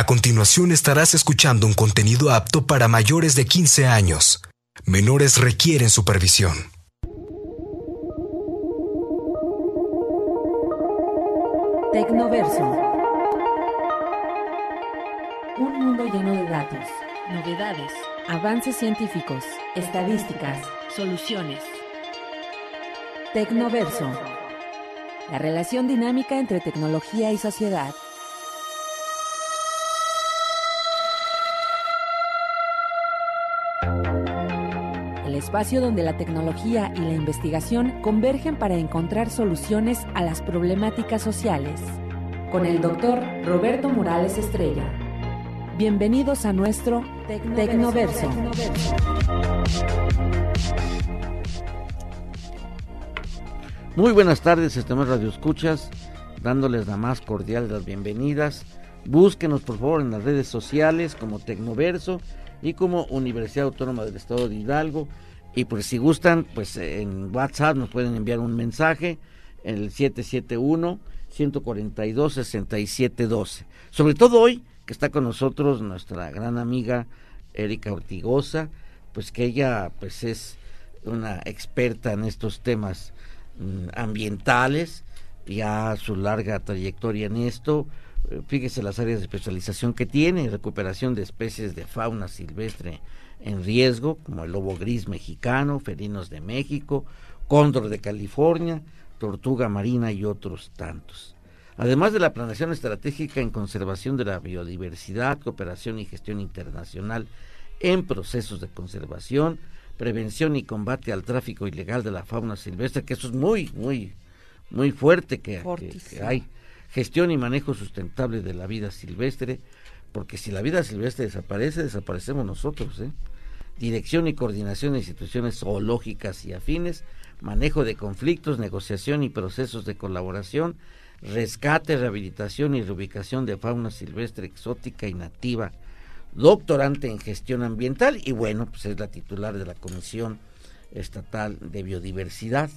A continuación estarás escuchando un contenido apto para mayores de 15 años. Menores requieren supervisión. Tecnoverso. Un mundo lleno de datos, novedades, avances científicos, estadísticas, soluciones. Tecnoverso. La relación dinámica entre tecnología y sociedad. Espacio donde la tecnología y la investigación convergen para encontrar soluciones a las problemáticas sociales. Con el doctor Roberto Morales Estrella. Bienvenidos a nuestro Tecnoverso. Muy buenas tardes, estimados radioescuchas, dándoles la más cordial de las bienvenidas. Búsquenos por favor en las redes sociales como Tecnoverso y como Universidad Autónoma del Estado de Hidalgo. Y pues si gustan, pues en WhatsApp nos pueden enviar un mensaje en el 771 142 6712. Sobre todo hoy que está con nosotros nuestra gran amiga Erika Ortigosa, pues que ella pues es una experta en estos temas mm, ambientales, ya su larga trayectoria en esto, fíjese las áreas de especialización que tiene, recuperación de especies de fauna silvestre en riesgo, como el lobo gris mexicano, felinos de México, cóndor de California, tortuga marina y otros tantos. Además de la planeación estratégica en conservación de la biodiversidad, cooperación y gestión internacional en procesos de conservación, prevención y combate al tráfico ilegal de la fauna silvestre, que eso es muy, muy, muy fuerte que, que hay gestión y manejo sustentable de la vida silvestre, porque si la vida silvestre desaparece, desaparecemos nosotros. ¿eh? Dirección y coordinación de instituciones zoológicas y afines, manejo de conflictos, negociación y procesos de colaboración, rescate, rehabilitación y reubicación de fauna silvestre exótica y nativa, doctorante en gestión ambiental y bueno, pues es la titular de la Comisión Estatal de Biodiversidad,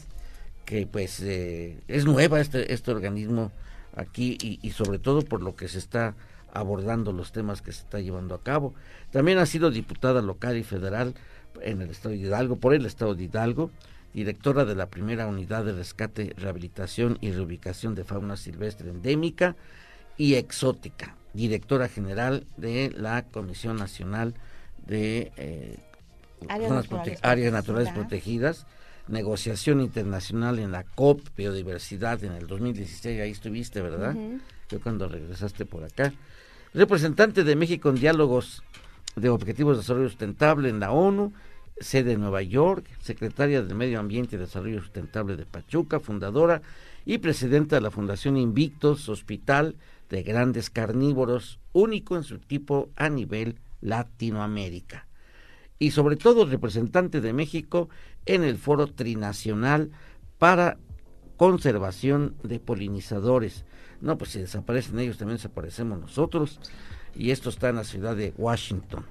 que pues eh, es nueva este, este organismo aquí y, sobre todo por lo que se está abordando los temas que se está llevando a cabo. También ha sido diputada local y federal en el estado de Hidalgo, por el estado de Hidalgo, directora de la primera unidad de rescate, rehabilitación y reubicación de fauna silvestre endémica y exótica, directora general de la Comisión Nacional de eh, áreas, naturales, protegidas negociación internacional en la COP Biodiversidad en el 2016, ahí estuviste, ¿verdad? Yo cuando regresaste por acá. Representante de México en diálogos de Objetivos de Desarrollo Sustentable en la ONU, sede en Nueva York, secretaria del Medio Ambiente y Desarrollo Sustentable de Pachuca, fundadora y presidenta de la Fundación Invictos, hospital de grandes carnívoros, único en su tipo a nivel Latinoamérica y sobre todo representante de México en el Foro Trinacional para Conservación de Polinizadores. No, pues si desaparecen ellos, también desaparecemos nosotros. Y esto está en la ciudad de Washington.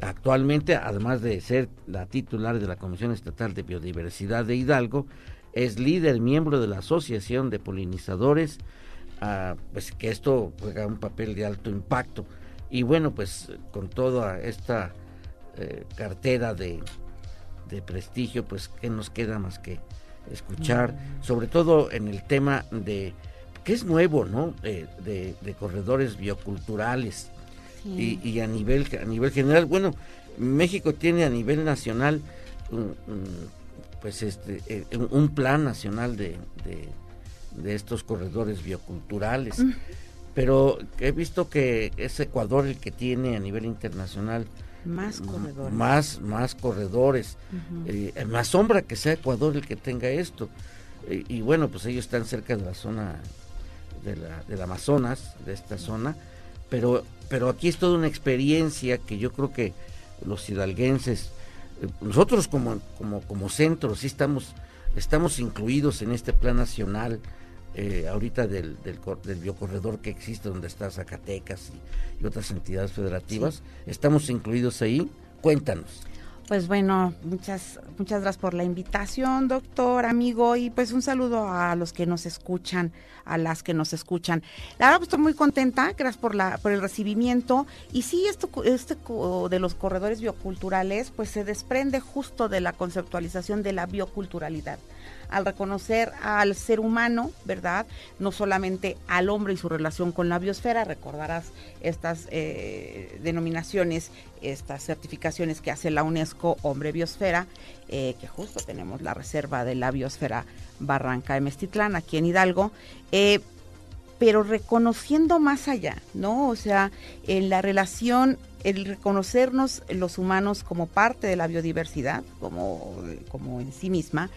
Actualmente, además de ser la titular de la Comisión Estatal de Biodiversidad de Hidalgo, es líder miembro de la Asociación de Polinizadores, ah, pues que esto juega un papel de alto impacto. Y bueno, pues con toda esta eh, cartera de, prestigio, pues que nos queda más que escuchar, mm. sobre todo en el tema de, que es nuevo, ¿no? de, corredores bioculturales y, a, nivel, a nivel general, bueno, México tiene a nivel nacional pues este eh, un plan nacional de, de, estos corredores bioculturales. Mm. Pero he visto que es Ecuador el que tiene a nivel internacional más corredores. Más, más corredores. Eh, me asombra que sea Ecuador el que tenga esto. y bueno, pues ellos están cerca de la zona de la, del Amazonas, de esta zona, pero, pero aquí es toda una experiencia que yo creo que los hidalguenses, eh, nosotros como, como, como centro, sí estamos, estamos incluidos en este plan nacional eh, ahorita del, del, del, biocorredor que existe donde está Zacatecas y, otras entidades federativas. ¿Estamos incluidos ahí? Cuéntanos. Pues bueno, muchas, muchas gracias por la invitación, doctor, amigo, y pues un saludo a los que nos escuchan, a las que nos escuchan. La verdad, pues, estoy muy contenta, gracias por la, por el recibimiento. Y sí, esto, este de los corredores bioculturales, pues se desprende justo de la conceptualización de la bioculturalidad al reconocer al ser humano, ¿verdad? No solamente al hombre y su relación con la biosfera, recordarás estas eh, denominaciones, estas certificaciones que hace la UNESCO Hombre Biosfera, eh, que justo tenemos la reserva de la biosfera Barranca de Mestitlán, aquí en Hidalgo. Eh, pero reconociendo más allá, ¿no? O sea, en la relación el reconocernos los humanos como parte de la biodiversidad, como, como en sí misma,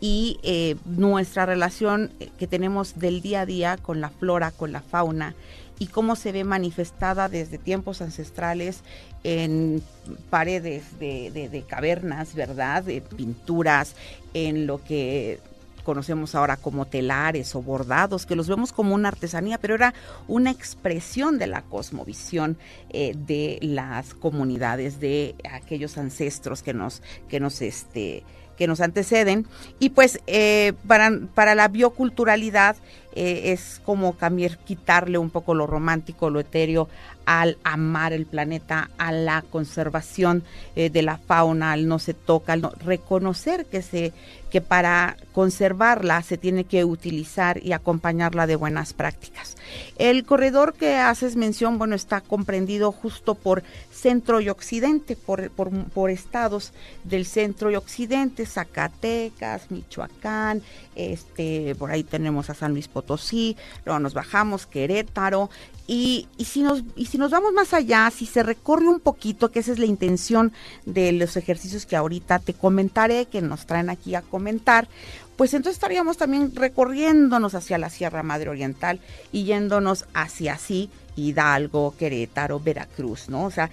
y eh, nuestra relación que tenemos del día a día con la flora, con la fauna y cómo se ve manifestada desde tiempos ancestrales en paredes de, de cavernas, ¿verdad? De pinturas, en lo que conocemos ahora como telares o bordados, que los vemos como una artesanía, pero era una expresión de la cosmovisión eh, de las comunidades, de aquellos ancestros que nos, que nos, este, que nos anteceden. Y pues eh, para, para la bioculturalidad eh, es como quitarle un poco lo romántico, lo etéreo al amar el planeta, a la conservación eh, de la fauna, al no se toca, al no, reconocer que se que para conservarla se tiene que utilizar y acompañarla de buenas prácticas. El corredor que haces mención, bueno, está comprendido justo por centro y occidente, por, por, estados del centro y occidente, Zacatecas, Michoacán, este, por ahí tenemos a San Luis Potosí, luego nos bajamos, Querétaro, y, y, si nos, y si nos vamos más allá, si se recorre un poquito, que esa es la intención de los ejercicios que ahorita te comentaré, que nos traen aquí a comentar, pues entonces estaríamos también recorriéndonos hacia la Sierra Madre Oriental y yéndonos hacia así Hidalgo, Querétaro, Veracruz, ¿no? O sea,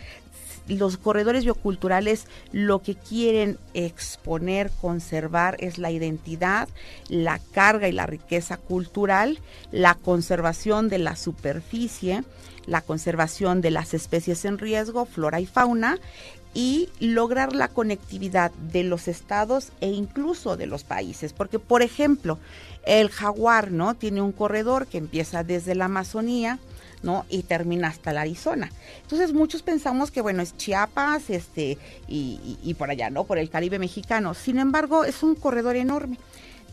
los corredores bioculturales lo que quieren exponer, conservar es la identidad, la carga y la riqueza cultural, la conservación de la superficie, la conservación de las especies en riesgo, flora y fauna, y lograr la conectividad de los estados e incluso de los países. Porque, por ejemplo, el jaguar, ¿no? Tiene un corredor que empieza desde la Amazonía, ¿no? Y termina hasta la Arizona. Entonces muchos pensamos que, bueno, es Chiapas, este, y, y por allá, ¿no? Por el Caribe mexicano. Sin embargo, es un corredor enorme.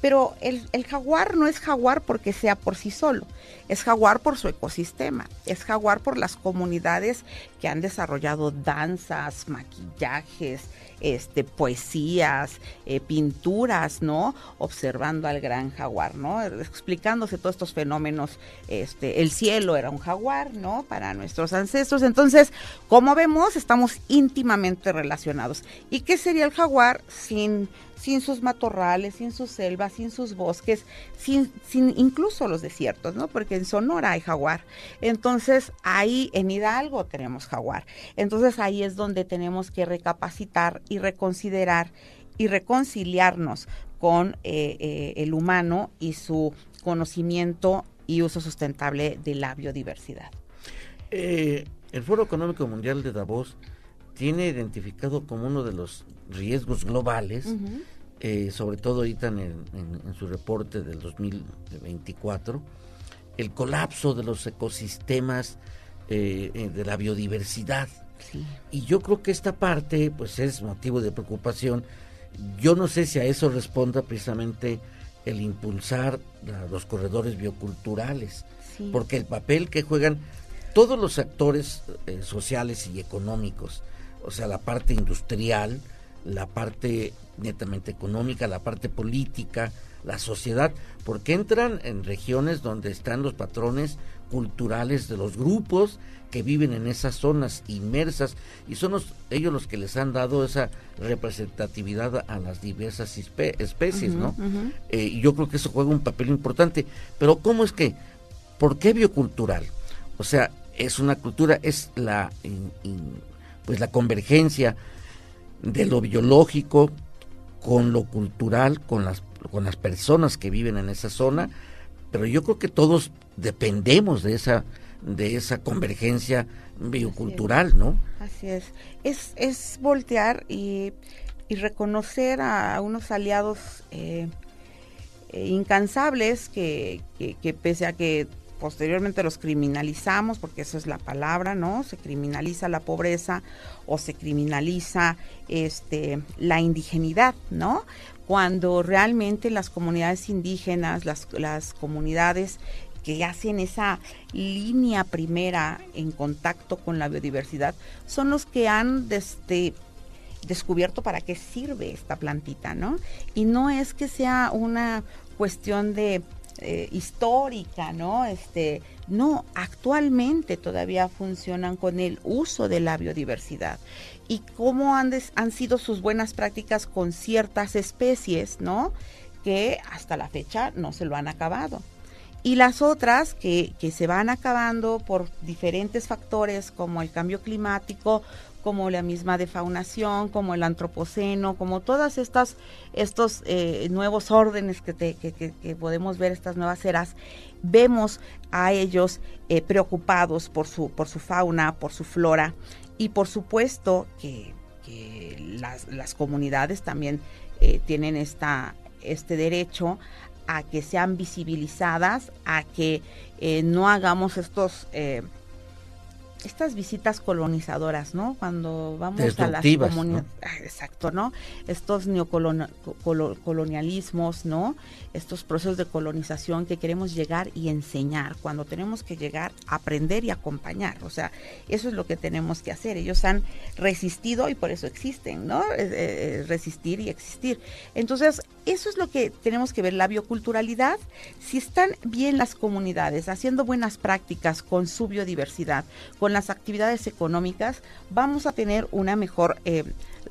Pero el, jaguar no es jaguar porque sea por sí solo, es jaguar por su ecosistema, es jaguar por las comunidades que han desarrollado danzas, maquillajes, este, poesías, eh, pinturas, ¿no? Observando al gran jaguar, ¿no? Explicándose todos estos fenómenos. Este, el cielo era un jaguar, ¿no? Para nuestros ancestros. Entonces, como vemos, estamos íntimamente relacionados. ¿Y qué sería el jaguar sin sin sus matorrales, sin sus selvas, sin sus bosques, sin, sin incluso los desiertos, ¿no? Porque en Sonora hay jaguar. Entonces, ahí en Hidalgo tenemos jaguar. Entonces, ahí es donde tenemos que recapacitar y reconsiderar y reconciliarnos con eh, eh, el humano y su conocimiento y uso sustentable de la biodiversidad. Eh, el Foro Económico Mundial de Davos tiene identificado como uno de los riesgos globales, eh, sobre todo ahorita en, su reporte del 2024, el colapso de los ecosistemas, eh, eh, de la biodiversidad. Y yo creo que esta parte pues es motivo de preocupación. Yo no sé si a eso responda precisamente el impulsar los corredores bioculturales, porque el papel que juegan todos los actores sociales y económicos, o sea, la parte industrial, la parte netamente económica, la parte política, la sociedad, porque entran en regiones donde están los patrones culturales de los grupos que viven en esas zonas inmersas y son ellos los que les han dado esa representatividad a las diversas especies, ¿no? Eh, y yo creo que eso juega un papel importante. Pero ¿cómo es que? ¿Por qué biocultural? O sea, es una cultura, es la, pues la convergencia de lo biológico con lo cultural, con las, con las personas que viven en esa zona, pero yo creo que todos dependemos de esa de esa convergencia biocultural, ¿no? Así es. Es, es voltear y, reconocer a unos aliados eh, eh, incansables que, que, pese a que posteriormente los criminalizamos, porque eso es la palabra, ¿no? Se criminaliza la pobreza o se criminaliza este la indigenidad, ¿no? Cuando realmente las comunidades indígenas, las, las comunidades que hacen esa línea primera en contacto con la biodiversidad son los que han este, descubierto para qué sirve esta plantita, ¿no? Y no es que sea una cuestión de eh, histórica, ¿no? Este, no, actualmente todavía funcionan con el uso de la biodiversidad y cómo han, sido sus buenas prácticas con ciertas especies, ¿no? Que hasta la fecha no se lo han acabado y las otras que, se van acabando por diferentes factores como el cambio climático, como la misma defaunación, como el antropoceno, como todas estas estos eh, nuevos órdenes que, podemos ver, estas nuevas eras, vemos a ellos eh, preocupados por su, por su fauna, por su flora y por supuesto que, las, comunidades también eh, tienen esta, este derecho a que sean visibilizadas, a que no hagamos estos estas visitas colonizadoras, ¿no? Cuando vamos a las comunidades, ah, exacto, ¿no? Estos neocolonialismos, ¿no? Estos procesos de colonización que queremos llegar y enseñar, cuando tenemos que llegar a aprender y acompañar, o sea, eso es lo que tenemos que hacer. Ellos han resistido y por eso existen, ¿no? resistir y existir. Entonces, eso es lo que tenemos que ver, la bioculturalidad, si están bien las comunidades haciendo buenas prácticas con su biodiversidad, con las actividades económicas vamos a tener una mejor eh,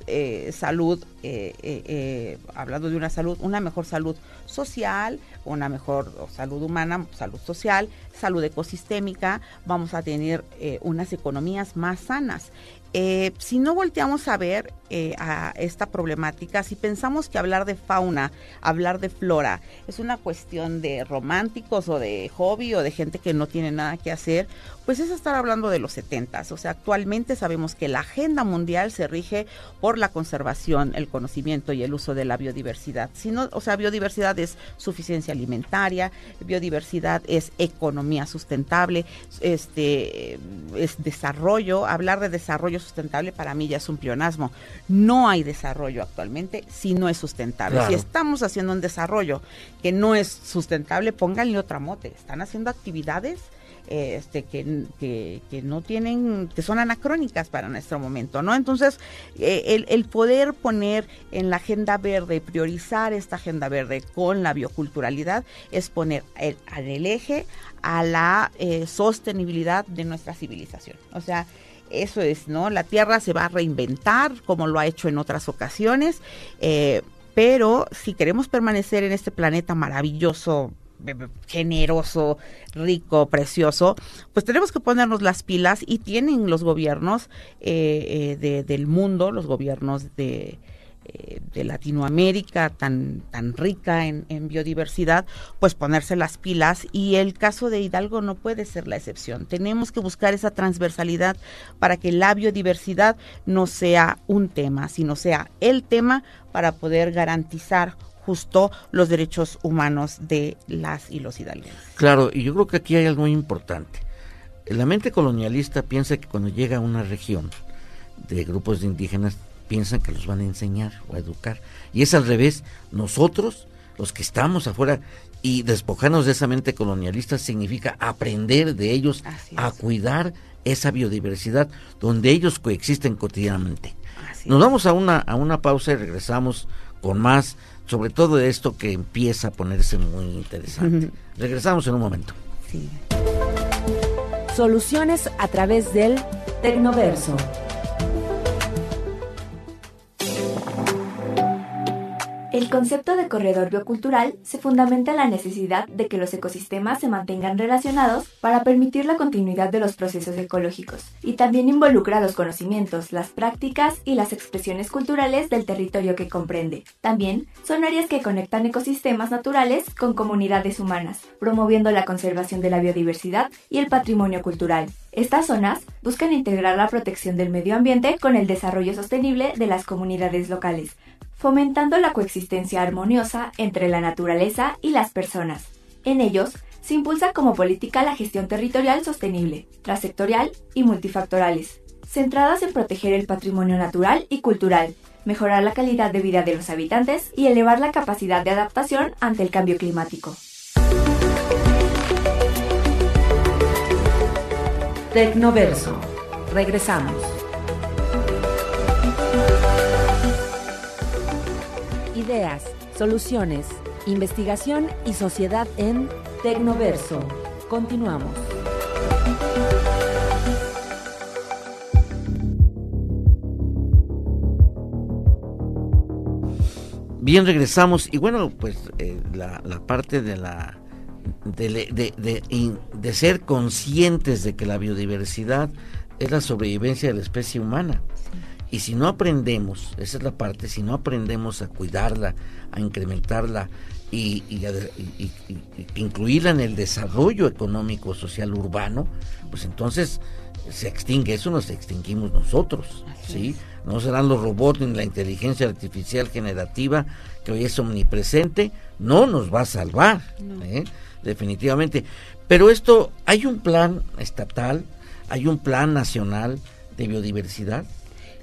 eh, salud, eh, hablando de una salud, una mejor salud social, una mejor salud humana, salud social, salud ecosistémica, vamos a tener unas economías más sanas. Eh, si no volteamos a ver eh, a esta problemática, si pensamos que hablar de fauna, hablar de flora, es una cuestión de románticos o de hobby o de gente que no tiene nada que hacer, pues es estar hablando de los 70. O sea, actualmente sabemos que la agenda mundial se rige por la conservación, el conocimiento y el uso de la biodiversidad. Si o sea, biodiversidad es suficiencia alimentaria, biodiversidad es economía sustentable, este es desarrollo, hablar de desarrollo sustentable para mí ya es un pleonasmo. No hay desarrollo actualmente si no es sustentable. Si estamos haciendo un desarrollo que no es sustentable, pónganle otra mote. Están haciendo actividades este, que, no tienen, que son anacrónicas para nuestro momento, ¿no? Entonces, eh, el, poder poner en la agenda verde, priorizar esta agenda verde con la bioculturalidad, es poner el, el eje a la eh, sostenibilidad de nuestra civilización. O sea, eso es, ¿no? La Tierra se va a reinventar como lo ha hecho en otras ocasiones, eh, pero si queremos permanecer en este planeta maravilloso, generoso, rico, precioso, pues tenemos que ponernos las pilas y tienen los gobiernos eh, eh, del mundo, los gobiernos de, eh, de Latinoamérica tan rica en, biodiversidad, pues ponerse las pilas y el caso de Hidalgo no puede ser la excepción. Tenemos que buscar esa transversalidad para que la biodiversidad no sea un tema, sino sea el tema para poder garantizar justo los derechos humanos de las y los hidalguenses. Claro, y yo creo que aquí hay algo muy importante. La mente colonialista piensa que cuando llega a una región de grupos de indígenas piensan que los van a enseñar o a educar. Y es al revés, nosotros, los que estamos afuera, y despojarnos de esa mente colonialista significa aprender de ellos a cuidar esa biodiversidad donde ellos coexisten cotidianamente. Nos vamos a una, a una pausa y regresamos con más sobre todo esto que empieza a ponerse muy interesante. Regresamos en un momento. Soluciones a través del Tecnoverso. El concepto de corredor biocultural se fundamenta en la necesidad de que los ecosistemas se mantengan relacionados para permitir la continuidad de los procesos ecológicos y también involucra los conocimientos, las prácticas y las expresiones culturales del territorio que comprende. También son áreas que conectan ecosistemas naturales con comunidades humanas, promoviendo la conservación de la biodiversidad y el patrimonio cultural. Estas zonas buscan integrar la protección del medio ambiente con el desarrollo sostenible de las comunidades locales, fomentando la coexistencia armoniosa entre la naturaleza y las personas. En ellos, se impulsa como política la gestión territorial sostenible, transectorial y multifactorales, centradas en proteger el patrimonio natural y cultural, mejorar la calidad de vida de los habitantes y elevar la capacidad de adaptación ante el cambio climático. Tecnoverso. Regresamos. Ideas, soluciones, investigación y sociedad en Tecnoverso. Continuamos. Bien, regresamos y bueno, pues eh, la, parte de la de, de, ser conscientes de que la biodiversidad es la sobrevivencia de la especie humana. Y si no aprendemos, esa es la parte, si no aprendemos a cuidarla, a incrementarla y, incluirla en el desarrollo económico, social, urbano, pues entonces se extingue, eso nos extinguimos nosotros, ¿sí? No serán los robots ni la inteligencia artificial generativa que hoy es omnipresente, no nos va a salvar, ¿eh? definitivamente. Pero esto, hay un plan estatal, hay un plan nacional de biodiversidad,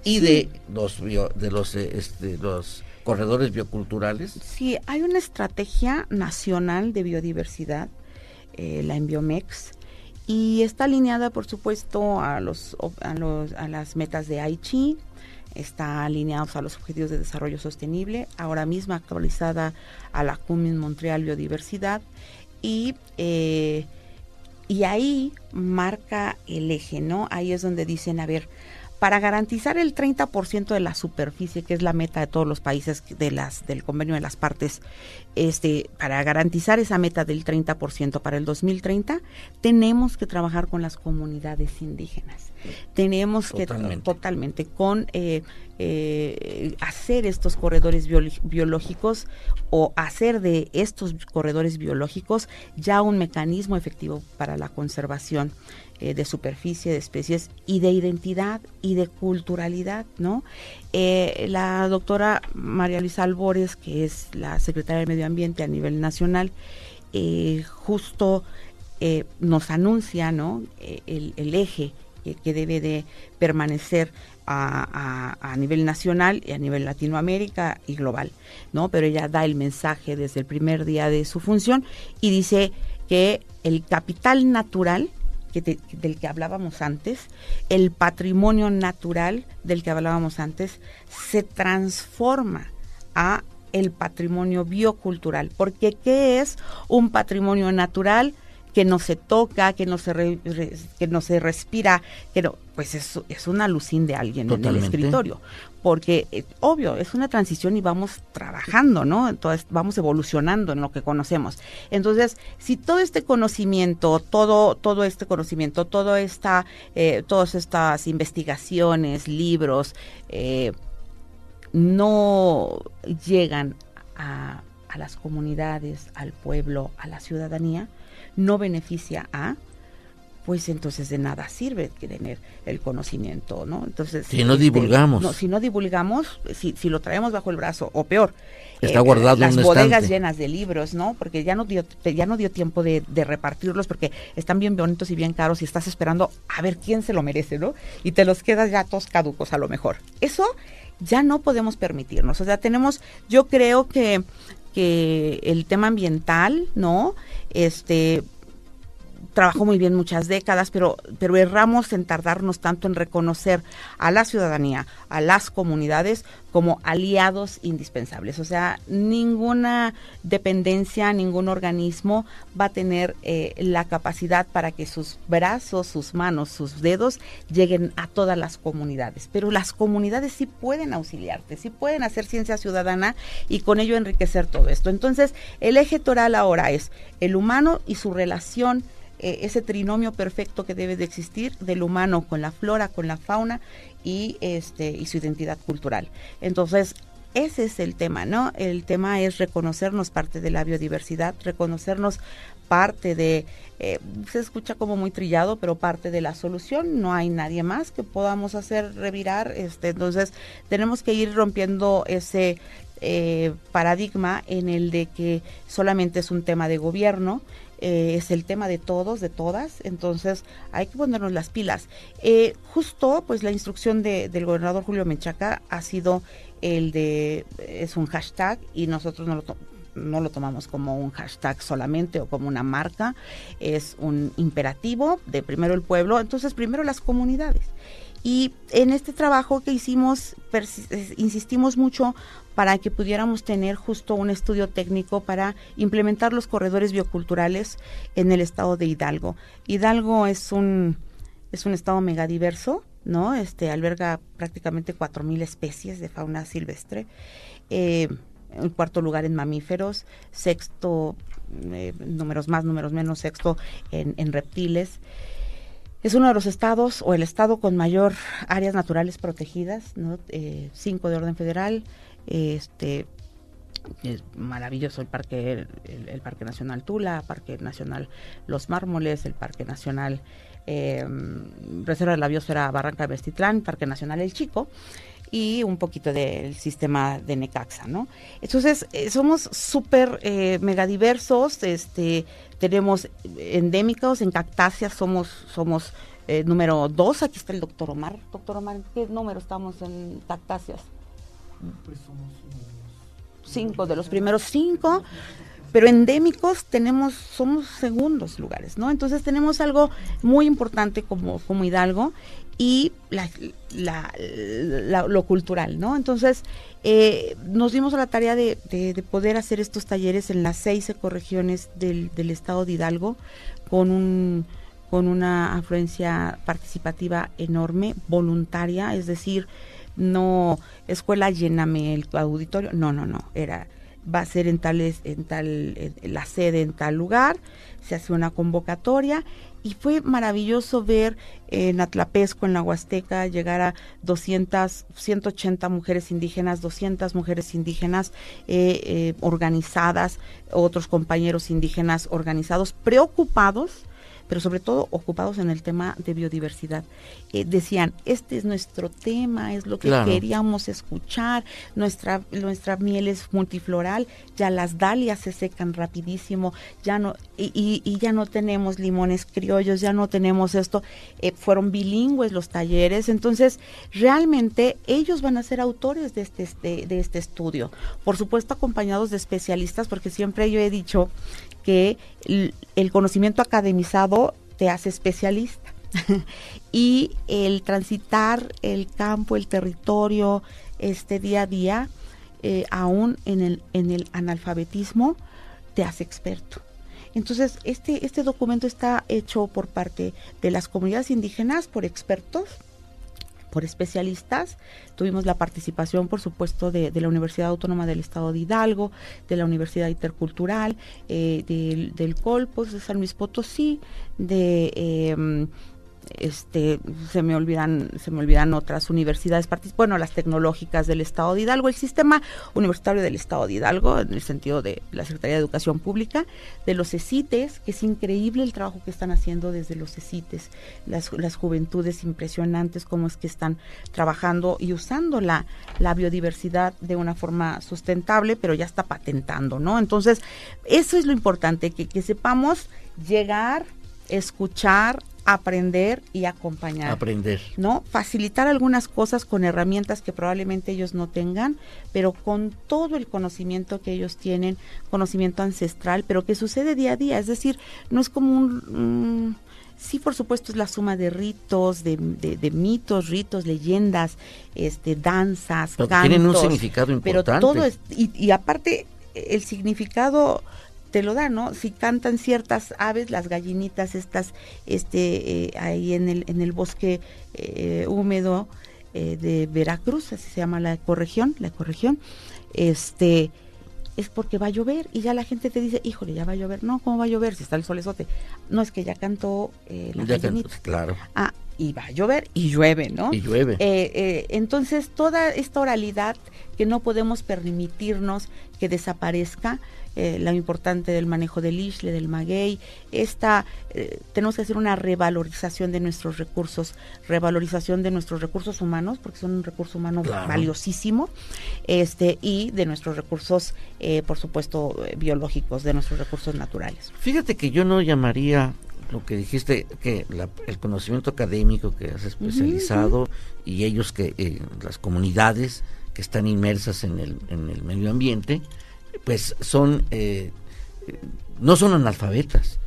y de los de los eh, este, los corredores bioculturales. Sí, hay una estrategia nacional de biodiversidad, eh, la Enbiomex, y está alineada, por supuesto, a los a, los, a las metas de Aichi, está alineada a los objetivos de desarrollo sostenible, ahora mismo actualizada a la CUMIN Montreal Biodiversidad y eh, y ahí marca el eje, ¿no? Ahí es donde dicen, a ver, para garantizar el 30% de la superficie, que es la meta de todos los países de las, del convenio de las partes, este, para garantizar esa meta del 30% para el 2030, tenemos que trabajar con las comunidades indígenas. Tenemos que totalmente con eh, eh, hacer estos corredores biológicos o hacer de estos corredores biológicos ya un mecanismo efectivo para la conservación eh, de superficie, de especies y de identidad y de culturalidad, ¿no? Eh, la doctora María Luisa Albores, que es la secretaria de Medio Ambiente a nivel nacional, eh, justo nos anuncia, ¿no? El, eje que, debe de permanecer a, a, nivel nacional y a nivel Latinoamérica y global, ¿no? Pero ella da el mensaje desde el primer día de su función y dice que el capital natural del que hablábamos antes, el patrimonio natural del que hablábamos antes, se transforma a el patrimonio biocultural. Porque ¿qué es un patrimonio natural? que no se toca, que no se que no se respira, que no, pues es, es una alucín de alguien en el escritorio, porque eh, obvio, es una transición y vamos trabajando, ¿no? Entonces vamos evolucionando en lo que conocemos. Entonces, si todo este conocimiento, todo todo este conocimiento, todo esta eh, todas estas investigaciones, libros eh, no llegan a, a las comunidades, al pueblo, a la ciudadanía, no beneficia a, pues entonces de nada sirve tener el conocimiento, ¿no? Entonces si no este, divulgamos, no, si no divulgamos, si, si lo traemos bajo el brazo o peor, está guardado las bodegas llenas de libros, ¿no? Porque ya no dio ya no dio tiempo de, de, repartirlos porque están bien bonitos y bien caros y estás esperando a ver quién se lo merece, ¿no? Y te los quedas ya todos caducos a lo mejor. Eso ya no podemos permitirnos. O sea, tenemos, yo creo que que el tema ambiental, ¿no? Este trabajó muy bien muchas décadas, pero, pero erramos en tardarnos tanto en reconocer a la ciudadanía, a las comunidades como aliados indispensables. O sea, ninguna dependencia, ningún organismo va a tener eh, la capacidad para que sus brazos, sus manos, sus dedos lleguen a todas las comunidades. Pero las comunidades sí pueden auxiliarte, sí pueden hacer ciencia ciudadana y con ello enriquecer todo esto. Entonces, el eje toral ahora es el humano y su relación eh, ese trinomio perfecto que debe de existir del humano con la flora, con la fauna y este y su identidad cultural. Entonces, ese es el tema, ¿no? El tema es reconocernos parte de la biodiversidad, reconocernos parte de, eh, se escucha como muy trillado, pero parte de la solución. No hay nadie más que podamos hacer revirar. Este, entonces, tenemos que ir rompiendo ese eh, paradigma en el de que solamente es un tema de gobierno eh, es el tema de todos, de todas, entonces hay que ponernos las pilas. Eh, justo, pues la instrucción de, del gobernador Julio Menchaca ha sido el de, es un hashtag y nosotros no lo, no lo tomamos como un hashtag solamente o como una marca, es un imperativo de primero el pueblo, entonces primero las comunidades. Y en este trabajo que hicimos, insistimos mucho para que pudiéramos tener justo un estudio técnico para implementar los corredores bioculturales en el estado de Hidalgo. Hidalgo es un es un estado megadiverso, ¿no? Este alberga prácticamente 4000 especies de fauna silvestre. Eh, en cuarto lugar en mamíferos, sexto, eh, números más, números menos, sexto en reptiles. Es uno de los estados o el estado con mayor áreas naturales protegidas, ¿no? Eh, cinco de orden federal, este es maravilloso el parque el, parque nacional Tula parque nacional Los Mármoles el parque nacional em, reserva de la biosfera Barranca de Bestitlán parque nacional El Chico y un poquito del sistema de Necaxa, ¿no? Entonces, eh, somos súper eh, megadiversos, este, tenemos endémicos, en cactáceas somos, somos eh, número dos, aquí está el doctor Omar. Doctor Omar, qué número estamos en cactáceas? Pues somos cinco, de los primeros cinco, pero endémicos tenemos, somos segundos lugares, ¿no? Entonces tenemos algo muy importante como, como Hidalgo y la, lo cultural, ¿no? Entonces eh, nos dimos a la tarea de, de, poder hacer estos talleres en las seis ecorregiones del, del estado de Hidalgo con un con una afluencia participativa enorme, voluntaria, es decir, no escuela lléname el auditorio, no, no, no, era va a ser en tal en tal la sede en tal lugar, se hace una convocatoria y fue maravilloso ver en Atlapesco, en la Huasteca, llegar a 200, 180 mujeres indígenas, 200 mujeres indígenas eh, eh, organizadas, otros compañeros indígenas organizados, preocupados pero sobre todo ocupados en el tema de biodiversidad. Eh, decían, este es nuestro tema, es lo que queríamos escuchar, nuestra, nuestra miel es multifloral, ya las dalias se secan rapidísimo, ya no, y, y, ya no tenemos limones criollos, ya no tenemos esto, eh, fueron bilingües los talleres, entonces realmente ellos van a ser autores de este, de, de este estudio, por supuesto acompañados de especialistas, porque siempre yo he dicho que el conocimiento academizado te hace especialista. y el transitar el campo, el territorio, este día a día, eh, aún en el, en el analfabetismo, te hace experto. Entonces, este, este documento está hecho por parte de las comunidades indígenas, por expertos, por especialistas. Tuvimos la participación, por supuesto, de, la Universidad Autónoma del Estado de Hidalgo, de la Universidad Intercultural, eh, del, Colpos de San Luis Potosí, de... Eh, este se me olvidan se me olvidan otras universidades bueno las tecnológicas del estado de Hidalgo el sistema universitario del estado de Hidalgo en el sentido de la Secretaría de Educación Pública de los CECITES que es increíble el trabajo que están haciendo desde los CECITES las, las juventudes impresionantes cómo es que están trabajando y usando la, la biodiversidad de una forma sustentable pero ya está patentando no entonces eso es lo importante que, que sepamos llegar escuchar aprender y acompañar. Aprender. ¿No? Facilitar algunas cosas con herramientas que probablemente ellos no tengan, pero con todo el conocimiento que ellos tienen, conocimiento ancestral, pero que sucede día a día. Es decir, no es como un... sí, por supuesto, es la suma de ritos, de, mitos, ritos, leyendas, este, danzas, pero tienen un significado importante. Pero todo es, y, y aparte, el significado te lo da, ¿no? Si cantan ciertas aves, las gallinitas estas, este, eh, ahí en el, en el bosque eh, húmedo eh, de Veracruz, así se llama la ecorregión, la ecorregión, este, es porque va a llover y ya la gente te dice, híjole, ya va a llover. No, ¿cómo va a llover si está el solezote? No, es que ya cantó la gallinita. claro. Ah, y va a llover y llueve, ¿no? Y llueve. entonces, toda esta oralidad que no podemos permitirnos que desaparezca, eh, lo importante del manejo del isle, del maguey. Esta, eh, tenemos que hacer una revalorización de nuestros recursos, revalorización de nuestros recursos humanos, porque son un recurso humano valiosísimo, este, y de nuestros recursos, eh, por supuesto, biológicos, de nuestros recursos naturales. Fíjate que yo no llamaría lo que dijiste, que el conocimiento académico que has especializado y ellos que, las comunidades que están inmersas en el, en el medio ambiente, pues son, eh, no son analfabetas,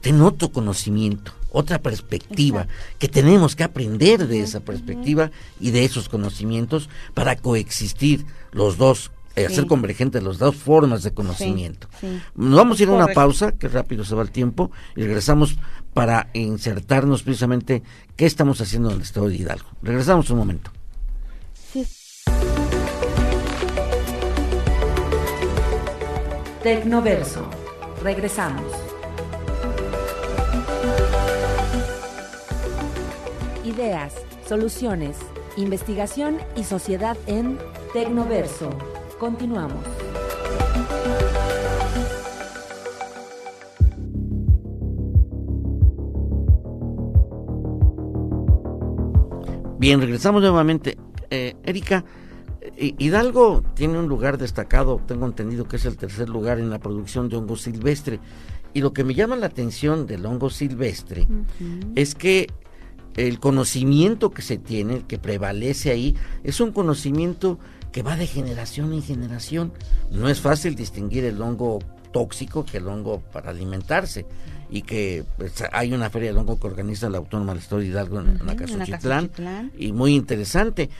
tienen otro conocimiento, otra perspectiva, que tenemos que aprender de esa perspectiva y de esos conocimientos para coexistir los dos, eh, hacer convergentes las dos formas de conocimiento. Nos vamos a ir a una pausa, que rápido se va el tiempo, y regresamos para insertarnos precisamente qué estamos haciendo en el Estado de Hidalgo. Regresamos un momento. Tecnoverso. Regresamos. Ideas, soluciones, investigación y sociedad en Tecnoverso. Continuamos. Bien, regresamos nuevamente. Eh, Erika, Hidalgo tiene un lugar destacado, tengo entendido que es el tercer lugar en la producción de hongo silvestre. Y lo que me llama la atención del hongo silvestre es que el conocimiento que se tiene, que prevalece ahí, es un conocimiento que va de generación en generación. No es fácil distinguir el hongo tóxico que el hongo para alimentarse y que pues, hay una feria del hongo que organiza la Autónoma del Estado de Hidalgo en, la Casochitlán y muy interesante.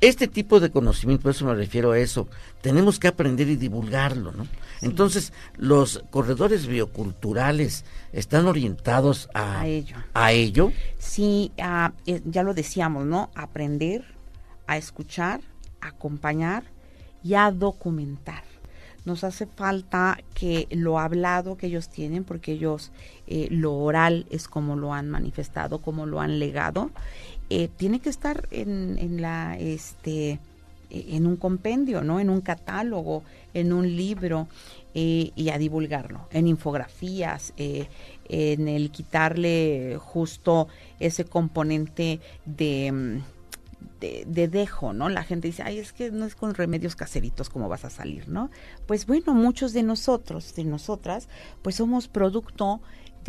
Este tipo de conocimiento, por eso me refiero a eso, tenemos que aprender y divulgarlo, ¿no? Entonces, los corredores bioculturales están orientados a, ello. ¿A ello? Sí, eh, ya lo decíamos, ¿no? Aprender, a escuchar, a acompañar y a documentar. Nos hace falta que lo hablado que ellos tienen, porque ellos eh, lo oral es como lo han manifestado, como lo han legado, eh, tiene que estar en, en la este en un compendio, ¿no? En un catálogo, en un libro eh, y a divulgarlo, en infografías, eh, en el quitarle justo ese componente de, de, dejo, ¿no? La gente dice, ay, es que no es con remedios caseritos como vas a salir, ¿no? Pues bueno, muchos de nosotros, de nosotras, pues somos producto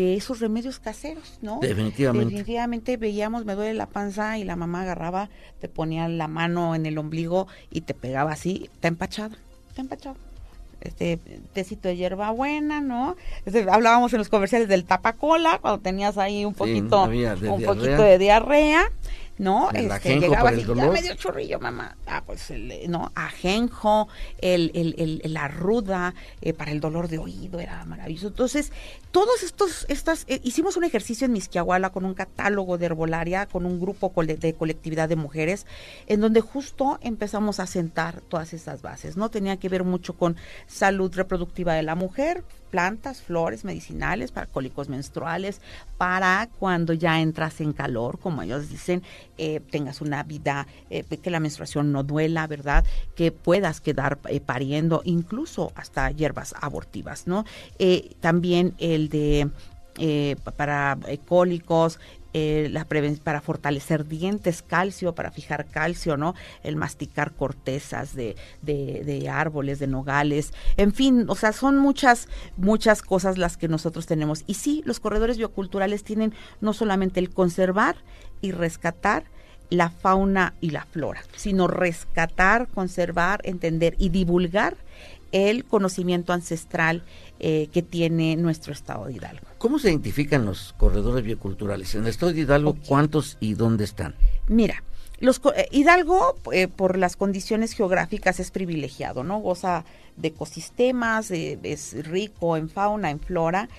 de esos remedios caseros, ¿no? Definitivamente. Definitivamente veíamos, me duele la panza y la mamá agarraba, te ponía la mano en el ombligo y te pegaba así, está empachado, está empachado. Este tecito de hierbabuena, ¿no? Este, hablábamos en los comerciales del tapacola, cuando tenías ahí un poquito, un poquito de diarrea ¿no? El este, llegaba así, ya me dio chorrillo, mamá. Ah, pues, el, no, ajenjo, el, el, la ruda, eh, para el dolor de oído, era maravilloso. Entonces, todos estos, estas, eh, hicimos un ejercicio en Misquiahuala con un catálogo de herbolaria, con un grupo de colectividad de mujeres, en donde justo empezamos a sentar todas estas bases, ¿no? Tenía que ver mucho con salud reproductiva de la mujer, plantas, flores medicinales para cólicos menstruales, para cuando ya entras en calor, como ellos dicen, eh, tengas una vida, eh, que la menstruación no duela, ¿verdad? Que puedas quedar eh, pariendo, incluso hasta hierbas abortivas, ¿no? también el de para cólicos, eh, la para fortalecer dientes, calcio, para fijar calcio, ¿no? El masticar cortezas de, de, árboles, de nogales, en fin, o sea, son muchas, muchas cosas las que nosotros tenemos. Y sí, los corredores bioculturales tienen no solamente el conservar y rescatar, la fauna y la flora, sino rescatar, conservar, entender y divulgar el conocimiento ancestral eh, que tiene nuestro estado de Hidalgo. ¿Cómo se identifican los corredores bioculturales? En el estado de Hidalgo, ¿cuántos y dónde están? Mira, los, eh, Hidalgo, eh, por las condiciones geográficas, es privilegiado, ¿no? Goza de ecosistemas, es rico en fauna, en flora,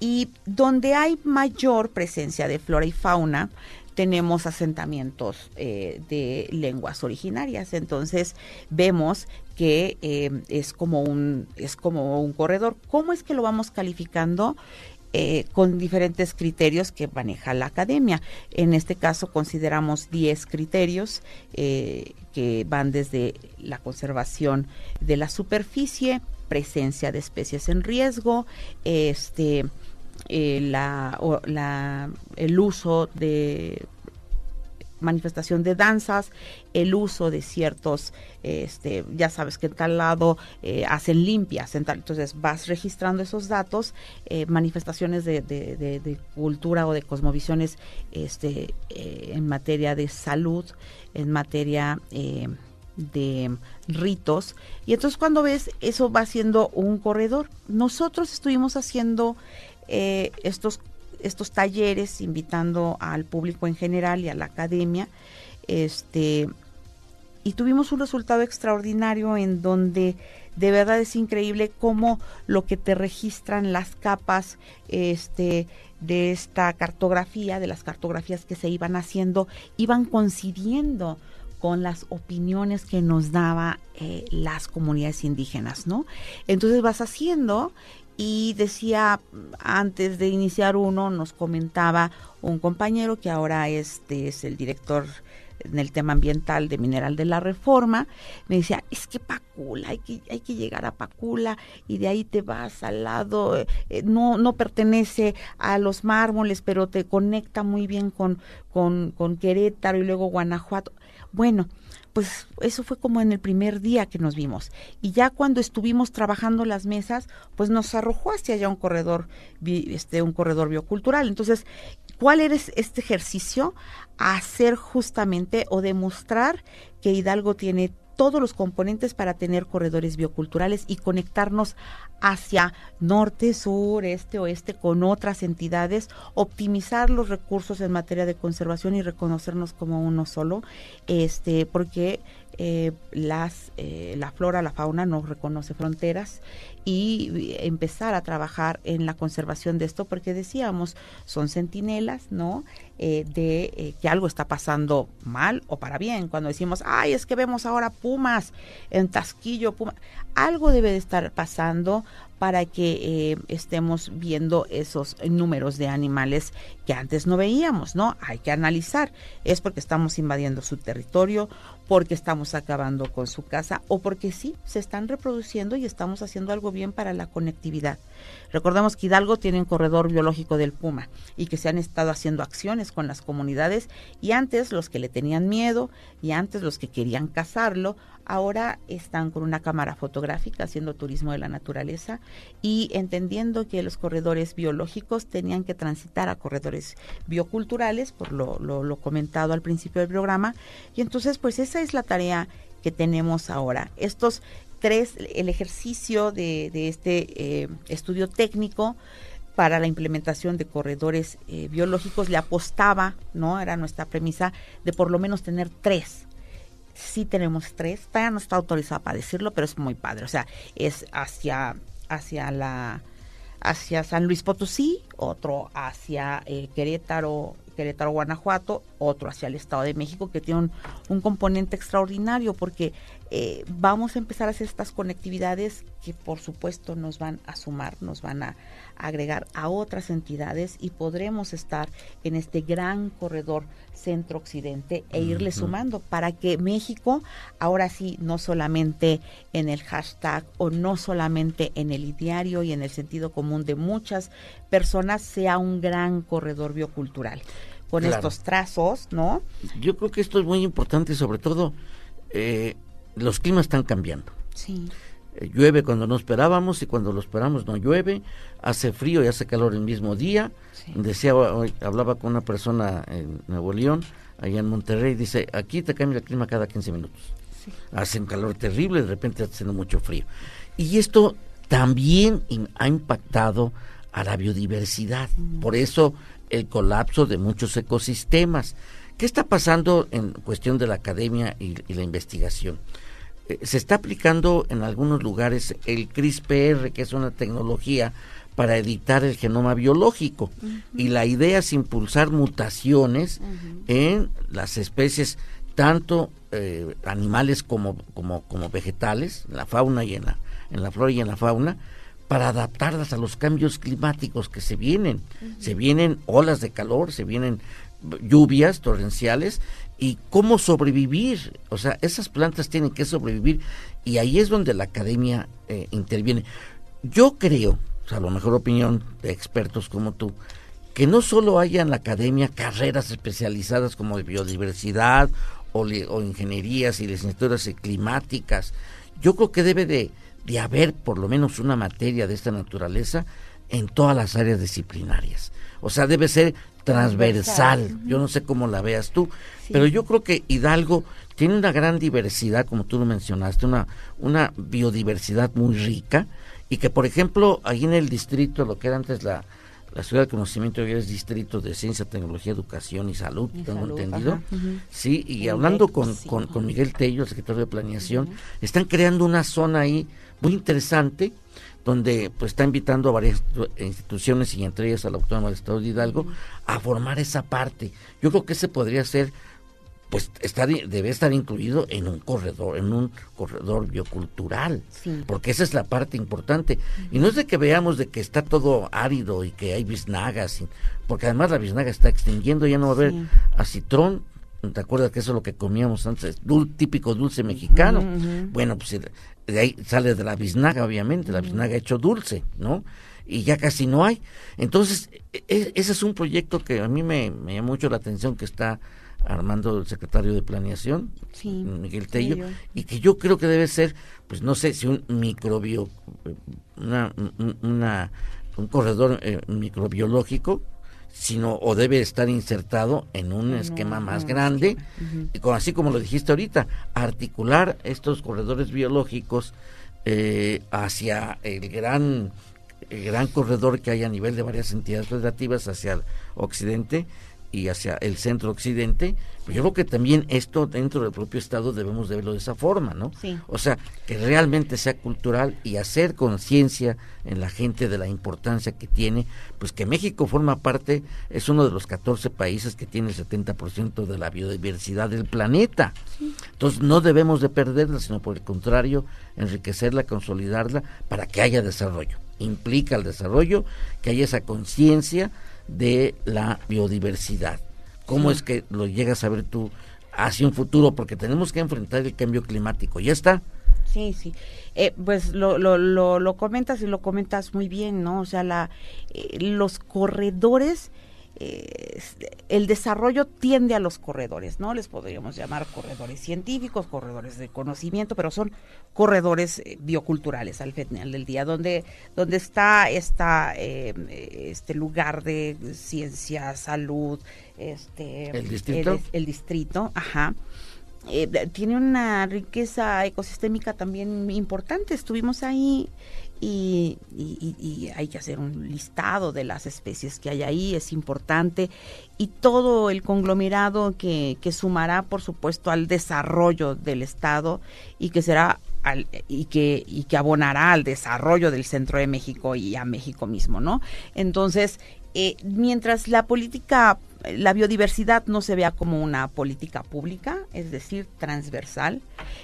y donde hay mayor presencia de flora y fauna, tenemos asentamientos eh, de lenguas originarias. Entonces vemos que eh, es como un es como un corredor. ¿Cómo es que lo vamos calificando? Eh, con diferentes criterios que maneja la academia. En este caso consideramos 10 criterios que van desde la conservación de la superficie, presencia de especies en riesgo, este eh, la, el uso de manifestación de danzas, el uso de ciertos, este, ya sabes que en tal lado eh, hacen limpias, entonces vas registrando esos datos, eh, manifestaciones de, de, cultura o de cosmovisiones este, en materia de salud, en materia de ritos, y entonces cuando ves eso va siendo un corredor. Nosotros estuvimos haciendo eh, estos, estos talleres, invitando al público en general y a la academia. Este, y tuvimos un resultado extraordinario en donde de verdad es increíble cómo lo que te registran las capas este, de esta cartografía, de las cartografías que se iban haciendo, iban coincidiendo con las opiniones que nos daba eh, las comunidades indígenas, ¿no? Entonces vas haciendo y decía antes de iniciar uno nos comentaba un compañero que ahora este es el director en el tema ambiental de Mineral de la Reforma, me decía, es que Pacula, hay que, hay que llegar a Pacula y de ahí te vas al lado, eh, no, no pertenece a los mármoles, pero te conecta muy bien con, con, con Querétaro y luego Guanajuato. Bueno, pues eso fue como en el primer día que nos vimos. Y ya cuando estuvimos trabajando las mesas, pues nos arrojó hacia allá un corredor, este, un corredor biocultural. Entonces, ¿cuál era este ejercicio? Hacer justamente o demostrar que Hidalgo tiene todos los componentes para tener corredores bioculturales y conectarnos hacia norte, sur, este, oeste con otras entidades, optimizar los recursos en materia de conservación y reconocernos como uno solo, este, porque eh, las, eh, la flora, la fauna no reconoce fronteras y empezar a trabajar en la conservación de esto porque decíamos son centinelas no eh, de que algo está pasando mal o para bien cuando decimos ay es que vemos ahora pumas en Tasquillo puma algo debe de estar pasando para que eh, estemos viendo esos números de animales que antes no veíamos, ¿no? Hay que analizar. Es porque estamos invadiendo su territorio, porque estamos acabando con su casa o porque sí, se están reproduciendo y estamos haciendo algo bien para la conectividad. Recordemos que Hidalgo tiene un corredor biológico del Puma y que se han estado haciendo acciones con las comunidades y antes los que le tenían miedo y antes los que querían cazarlo ahora están con una cámara fotográfica haciendo turismo de la naturaleza y entendiendo que los corredores biológicos tenían que transitar a corredores bioculturales, por lo, lo, comentado al principio del programa. Y entonces, pues esa es la tarea que tenemos ahora. Estos tres, el ejercicio de, este eh, estudio técnico, para la implementación de corredores eh, biológicos le apostaba, ¿no? Era nuestra premisa de por lo menos tener tres sí tenemos tres, todavía no está autorizada para decirlo, pero es muy padre. O sea, es hacia, hacia la hacia San Luis Potosí, otro hacia eh, Querétaro, Querétaro, Guanajuato, otro hacia el Estado de México, que tiene un, componente extraordinario porque eh, vamos a empezar a hacer estas conectividades que por supuesto nos van a sumar, nos van a, agregar a otras entidades y podremos estar en este gran corredor centro-occidente e irle sumando para que México, ahora sí, no solamente en el hashtag o no solamente en el diario y en el sentido común de muchas personas, sea un gran corredor biocultural. con estos trazos, ¿no? Yo creo que esto es muy importante, sobre todo eh, los climas están cambiando. Sí. Eh, llueve cuando no esperábamos y cuando lo esperamos no llueve, hace frío y hace calor el mismo día. Decía, hoy, hablaba con una persona en Nuevo León, allá en Monterrey, dice, aquí te cambia el clima cada 15 minutos. Hace un calor terrible, de repente está haciendo mucho frío. Y esto también ha impactado a la biodiversidad. Por eso el colapso de muchos ecosistemas. ¿Qué está pasando en cuestión de la academia y la investigación? Eh, se está aplicando en algunos lugares el CRISPR, que es una tecnología para editar el genoma biológico. Y la idea es impulsar mutaciones en las especies, tanto eh, animales como, como, como vegetales, en la fauna y en la, en la flora y en la fauna, para adaptarlas a los cambios climáticos que se vienen. Se vienen olas de calor, se vienen lluvias torrenciales y cómo sobrevivir. O sea, esas plantas tienen que sobrevivir y ahí es donde la academia eh, interviene. Yo creo, o sea, a lo mejor opinión de expertos como tú, que no solo haya en la academia carreras especializadas como de biodiversidad o, ingenierías y licenciaturas climáticas. Yo creo que debe de, de haber por lo menos una materia de esta naturaleza en todas las áreas disciplinarias. O sea, debe ser transversal. Yo no sé cómo la veas tú, pero yo creo que Hidalgo tiene una gran diversidad, como tú lo mencionaste, una, una biodiversidad muy rica y que, por ejemplo, ahí en el distrito, lo que era antes la, la ciudad de conocimiento hoy es distrito de ciencia, tecnología, educación y salud, tengo entendido. Sí, y hablando con, con, Miguel Tello, el secretario de Planeación, están creando una zona ahí muy interesante donde pues está invitando a varias instituciones y entre ellas a la Autónoma del Estado de Hidalgo a formar esa parte. Yo creo que ese podría ser pues estar, debe estar incluido en un corredor, en un corredor biocultural, porque esa es la parte importante. Y no es de que veamos de que está todo árido y que hay biznagas, porque además la biznaga está extinguiendo, ya no va a haber acitrón, ¿te acuerdas que eso es lo que comíamos antes? típico dulce mexicano. Bueno, pues de ahí sale de la biznaga, obviamente, la biznaga hecho dulce, ¿no? Y ya casi no hay. Entonces, e, e, ese es un proyecto que a mí me, me llama mucho la atención que está armando el secretario de planeación, Miguel Tello, y que yo creo que debe ser, pues no sé si un microbio, una, una un corredor eh, microbiológico sino o debe estar insertado en un esquema más grande, y con, así como lo dijiste ahorita, articular estos corredores biológicos eh, hacia el gran, el gran corredor que hay a nivel de varias entidades federativas hacia el occidente y hacia el centro occidente, pues yo creo que también esto dentro del propio Estado debemos de verlo de esa forma, ¿no? O sea, que realmente sea cultural y hacer conciencia en la gente de la importancia que tiene, pues que México forma parte, es uno de los 14 países que tiene el 70% de la biodiversidad del planeta. Entonces no debemos de perderla, sino por el contrario, enriquecerla, consolidarla para que haya desarrollo. Implica el desarrollo, que haya esa conciencia, de la biodiversidad. ¿Cómo es que lo llegas a ver tú hacia un futuro? Porque tenemos que enfrentar el cambio climático. ¿Ya está? Sí, sí. Eh, pues lo, lo, lo, lo, comentas y lo comentas muy bien, ¿no? O sea, la, eh, los corredores el desarrollo tiende a los corredores, ¿no? Les podríamos llamar corredores científicos, corredores de conocimiento, pero son corredores eh, bioculturales al final del día, donde, donde está esta, eh, este lugar de ciencia, salud, este el distrito, el, distrito, ajá. Eh, tiene una riqueza ecosistémica también importante. Estuvimos ahí y, hay que hacer un listado de las especies que hay ahí, es importante, y todo el conglomerado que, que sumará, por supuesto, al desarrollo del Estado y que será al, y que y que abonará al desarrollo del centro de México y a México mismo, ¿no? Entonces, eh, mientras la política, la biodiversidad no se vea como una política pública, es decir, transversal,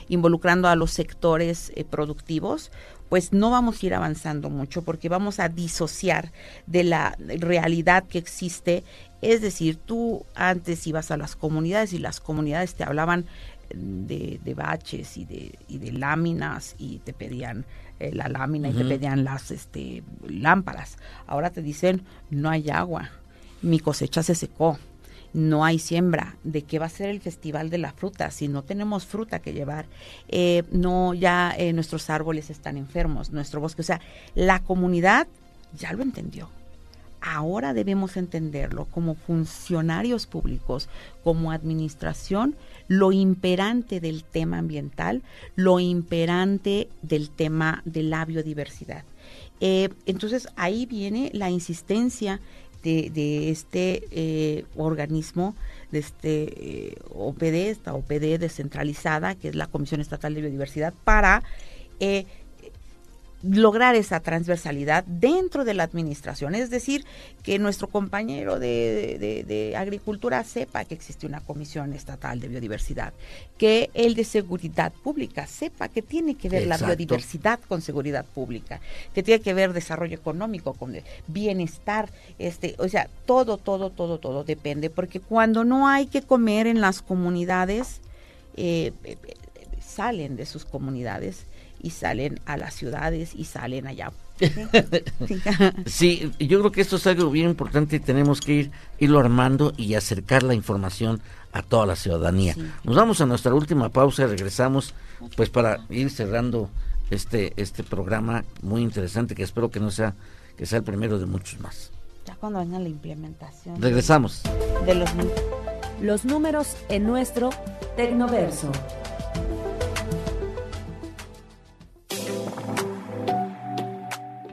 involucrando a los sectores eh, productivos, pues no vamos a ir avanzando mucho porque vamos a disociar de la realidad que existe. Es decir, tú antes ibas a las comunidades y las comunidades te hablaban de, baches y de, y de láminas y te pedían eh, la lámina y te pedían las este, lámparas. Ahora te dicen, no hay agua, mi cosecha se secó no hay siembra, de qué va a ser el festival de la fruta, si no tenemos fruta que llevar, eh, no ya eh, nuestros árboles están enfermos, nuestro bosque, o sea, la comunidad ya lo entendió. Ahora debemos entenderlo como funcionarios públicos, como administración, lo imperante del tema ambiental, lo imperante del tema de la biodiversidad. Eh, entonces ahí viene la insistencia de, este eh, organismo, de este eh, OPD, esta OPD descentralizada, que es la Comisión Estatal de Biodiversidad, para eh, lograr esa transversalidad dentro de la administración, es decir, que nuestro compañero de, agricultura sepa que existe una comisión estatal de biodiversidad, que el de seguridad pública sepa que tiene que ver la biodiversidad con seguridad pública, que tiene que ver desarrollo económico con bienestar, este, o sea, todo, todo, todo, todo depende, porque cuando no hay que comer en las comunidades, eh, eh, salen de sus comunidades y salen a las ciudades y salen allá. Sí, yo creo que esto es algo bien importante y tenemos que ir irlo armando y acercar la información a toda la ciudadanía. Nos vamos a nuestra última pausa y regresamos pues para ir cerrando este este programa muy interesante que espero que no sea que sea el primero de muchos más. Ya cuando venga la implementación. Regresamos. De los los números en nuestro Tecnoverso.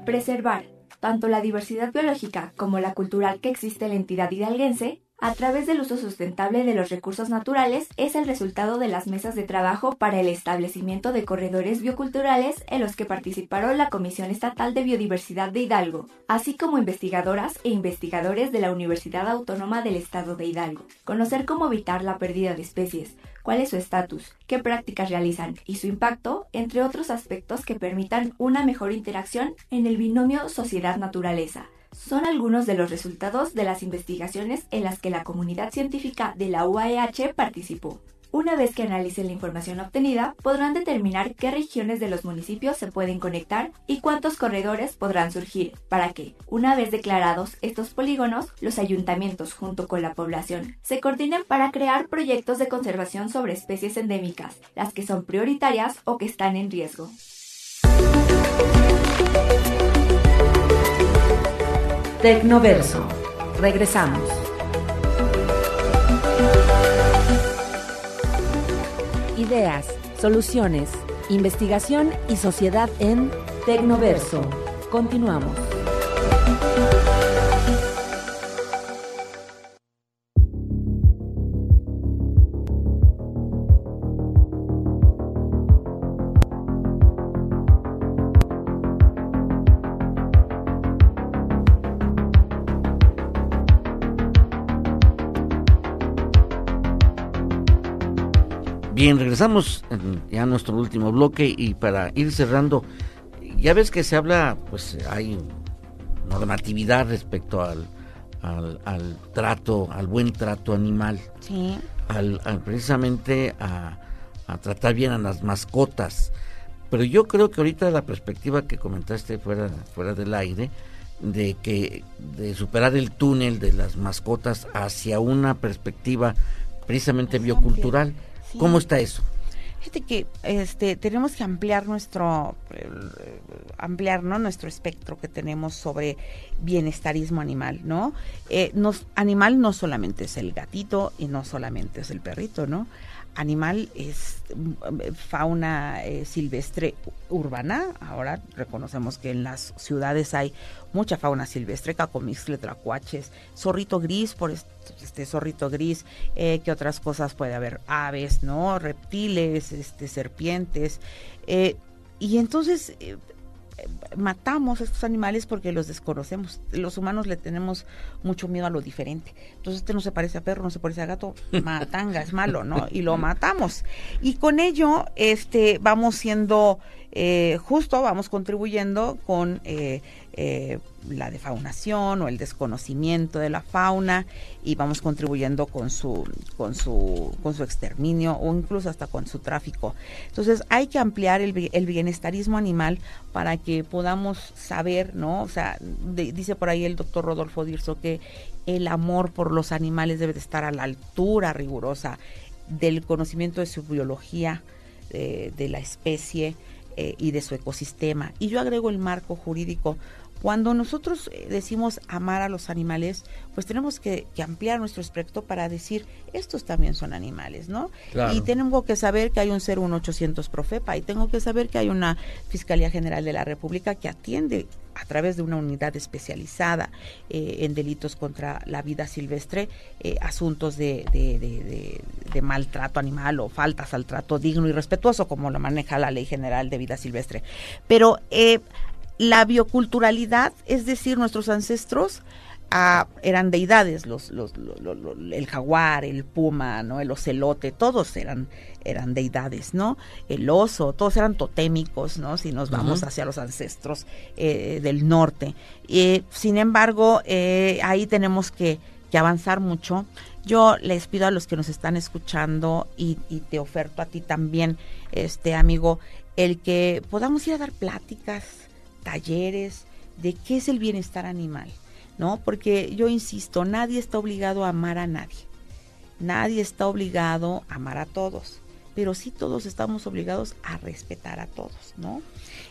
Preservar tanto la diversidad biológica como la cultural que existe en la entidad hidalguense a través del uso sustentable de los recursos naturales es el resultado de las mesas de trabajo para el establecimiento de corredores bioculturales en los que participaron la Comisión Estatal de Biodiversidad de Hidalgo, así como investigadoras e investigadores de la Universidad Autónoma del Estado de Hidalgo. Conocer cómo evitar la pérdida de especies, cuál es su estatus, qué prácticas realizan y su impacto, entre otros aspectos que permitan una mejor interacción en el binomio sociedad-naturaleza son algunos de los resultados de las investigaciones en las que la comunidad científica de la UAEH participó. Una vez que analicen la información obtenida, podrán determinar qué regiones de los municipios se pueden conectar y cuántos corredores podrán surgir, para que, una vez declarados estos polígonos, los ayuntamientos junto con la población se coordinen para crear proyectos de conservación sobre especies endémicas, las que son prioritarias o que están en riesgo. Tecnoverso. Regresamos. Ideas, soluciones, investigación y sociedad en Tecnoverso. Continuamos. Bien, regresamos ya a nuestro último bloque y para ir cerrando, ya ves que se habla, pues hay normatividad respecto al, al, trato, al buen trato animal. Sí. Al, precisamente a, tratar bien a las mascotas. Pero yo creo que ahorita la perspectiva que comentaste fuera, fuera del aire, de que de superar el túnel de las mascotas hacia una perspectiva precisamente biocultural. ¿Cómo está eso? Fíjate que este, tenemos que ampliar nuestro, ampliar nuestro espectro que tenemos sobre bienestarismo animal, ¿no? Eh, nos, animal no solamente es el gatito y no solamente es el perrito, ¿no? Animal es mm, fauna eh, silvestre urbana. Ahora reconocemos que en las ciudades hay mucha fauna silvestre, cacomixle, tracuaches, zorrito gris, por este, zorrito gris, eh, ¿qué otras cosas puede haber? Aves, ¿no? Reptiles, este, serpientes. Eh, y entonces matamos a estos animales porque los desconocemos. Los humanos le tenemos mucho miedo a lo diferente. Entonces este no se parece a perro, no se parece a gato, matanga, es malo, ¿no? Y lo matamos. Y con ello este vamos siendo eh, justo vamos contribuyendo con eh, eh, la defaunación o el desconocimiento de la fauna y vamos contribuyendo con su, con su, con su exterminio o incluso hasta con su tráfico. Entonces hay que ampliar el, bienestarismo animal para que podamos saber, ¿no? O sea, dice por ahí el doctor Rodolfo Dirso que el amor por los animales debe de estar a la altura rigurosa del conocimiento de su biología, de la especie, eh, y de su ecosistema. Y yo agrego el marco jurídico. Cuando nosotros eh, decimos amar a los animales, pues tenemos que, ampliar nuestro espectro para decir, estos también son animales, ¿no? Y tengo que saber que hay un 01800 Profepa y tengo que saber que hay una Fiscalía General de la República que atiende a través de una unidad especializada eh, en delitos contra la vida silvestre, eh, asuntos de, de, maltrato animal o faltas al trato digno y respetuoso, como lo maneja la Ley General de Vida Silvestre. Pero eh, la bioculturalidad, es decir, nuestros ancestros, eran deidades, los, los, el jaguar, el puma, ¿no? el ocelote, todos eran, eran deidades, ¿no? El oso, todos eran totémicos, ¿no? Si nos vamos hacia los ancestros eh, del norte. sin embargo, eh, ahí tenemos que, que, avanzar mucho. Yo les pido a los que nos están escuchando y, y te oferto a ti también, este amigo, el que podamos ir a dar pláticas, talleres de qué es el bienestar animal ¿no? Porque yo insisto, nadie está obligado a amar a nadie. Nadie está obligado a amar a todos, pero sí todos estamos obligados a respetar a todos, ¿no?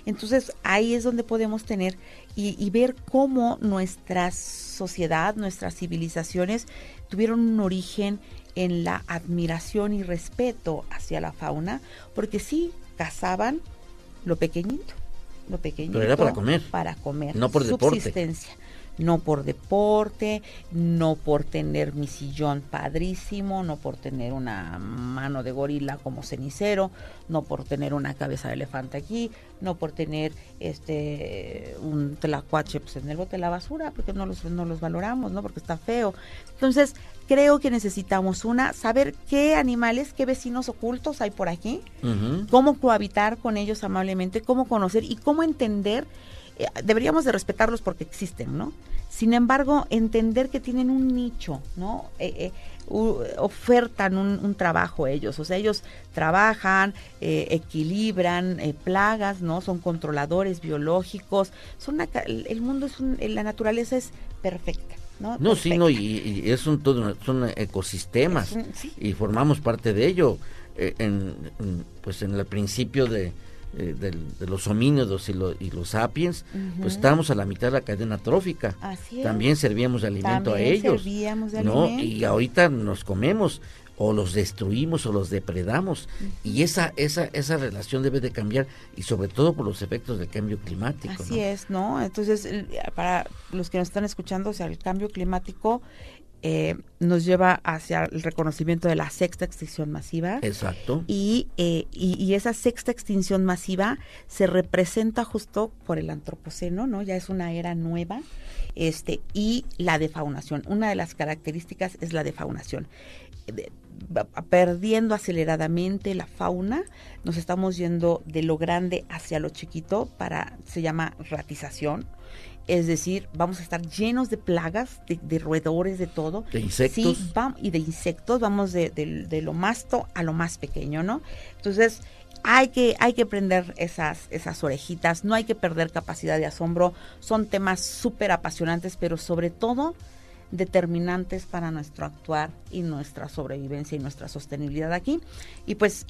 Entonces ahí es donde podemos tener y, ver cómo nuestra sociedad, nuestras civilizaciones tuvieron un origen en la admiración y respeto hacia la fauna, porque sí cazaban lo pequeñito, lo pequeñito. Pero era para comer. Para comer. No por subsistencia. Deporte no por deporte, no por tener mi sillón padrísimo, no por tener una mano de gorila como cenicero, no por tener una cabeza de elefante aquí, no por tener este un tlacuache pues, en el bote de la basura, porque no los, no los valoramos, ¿no? Porque está feo. Entonces, creo que necesitamos una, saber qué animales, qué vecinos ocultos hay por aquí, cómo cohabitar con ellos amablemente, cómo conocer y cómo entender eh, deberíamos de respetarlos porque existen, ¿no? Sin embargo, entender que tienen un nicho, ¿no? Eh, eh, ofertan un, trabajo ellos, o sea, ellos trabajan, equilibran plagas, ¿no? Son controladores biológicos, son el mundo es la naturaleza es perfecta. No, no sí, no, y, es un todo, son ecosistemas y formamos parte de ello. en, pues en el principio de, eh, de los homínidos y, y los sapiens, pues estábamos a la mitad de la cadena trófica. También servíamos de alimento a ellos. ¿no? Y ahorita nos comemos o los destruimos o los depredamos y esa esa esa relación debe de cambiar y sobre todo por los efectos del cambio climático así es no entonces para los que nos están escuchando o sea el cambio climático eh, nos lleva hacia el reconocimiento de la sexta extinción masiva. Exacto. Y, eh, y, esa sexta extinción masiva se representa justo por el antropoceno, ¿no? Ya es una era nueva. Este, y la defaunación. Una de las características es la defaunación. Perdiendo aceleradamente la fauna, nos estamos yendo de lo grande hacia lo chiquito para, se llama ratización es decir, vamos a estar llenos de plagas, de, roedores, de todo. De insectos. Sí, y de insectos, vamos de, de, lo más a lo más pequeño, ¿no? Entonces, hay que, hay que prender esas, esas orejitas, no hay que perder capacidad de asombro. Son temas súper apasionantes, pero sobre todo determinantes para nuestro actuar y nuestra sobrevivencia y nuestra sostenibilidad aquí. Y pues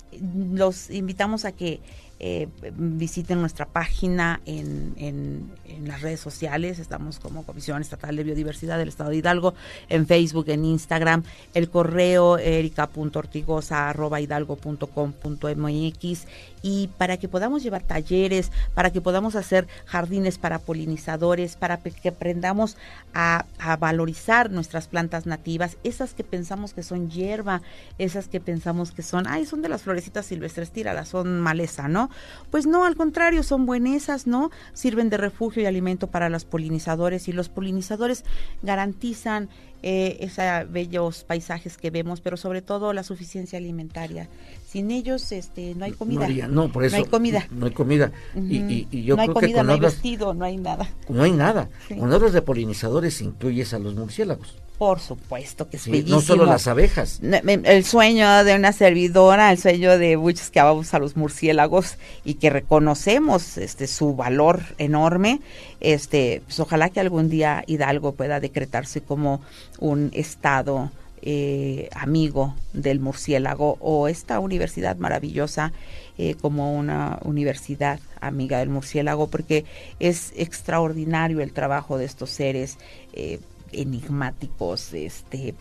los invitamos a que eh, visiten nuestra página en, en, las redes sociales, estamos como Comisión Estatal de Biodiversidad del Estado de Hidalgo, en Facebook, en Instagram, el correo erica.ortigosa.hidalgo.com.mx y para que podamos llevar talleres, para que podamos hacer jardines para polinizadores, para que aprendamos a, valorizar nuestras plantas nativas, esas que pensamos que son hierba, esas que pensamos que son, ay, son de las florecitas silvestres, tíralas, son maleza, ¿no? Pues no, al contrario, son buenesas, ¿no? Sirven de refugio y alimento para los polinizadores y los polinizadores garantizan eh, esos bellos paisajes que vemos, pero sobre todo la suficiencia alimentaria. Sin ellos este, no hay comida. No, por eso. No hay comida. No hay comida. y, yo no hay creo comida, que no hay vestido, no hay nada. No hay nada. Cuando hablas de polinizadores incluyes a los murciélagos. Por supuesto que es bellísimo. No solo las abejas. El sueño de una servidora, el sueño de muchos que amamos a los murciélagos y que reconocemos este su valor enorme. Este, pues ojalá que algún día Hidalgo pueda decretarse como un estado eh, amigo del murciélago o esta universidad maravillosa eh, como una universidad amiga del murciélago porque es extraordinario el trabajo de estos seres. Eh, enigmáticos, este,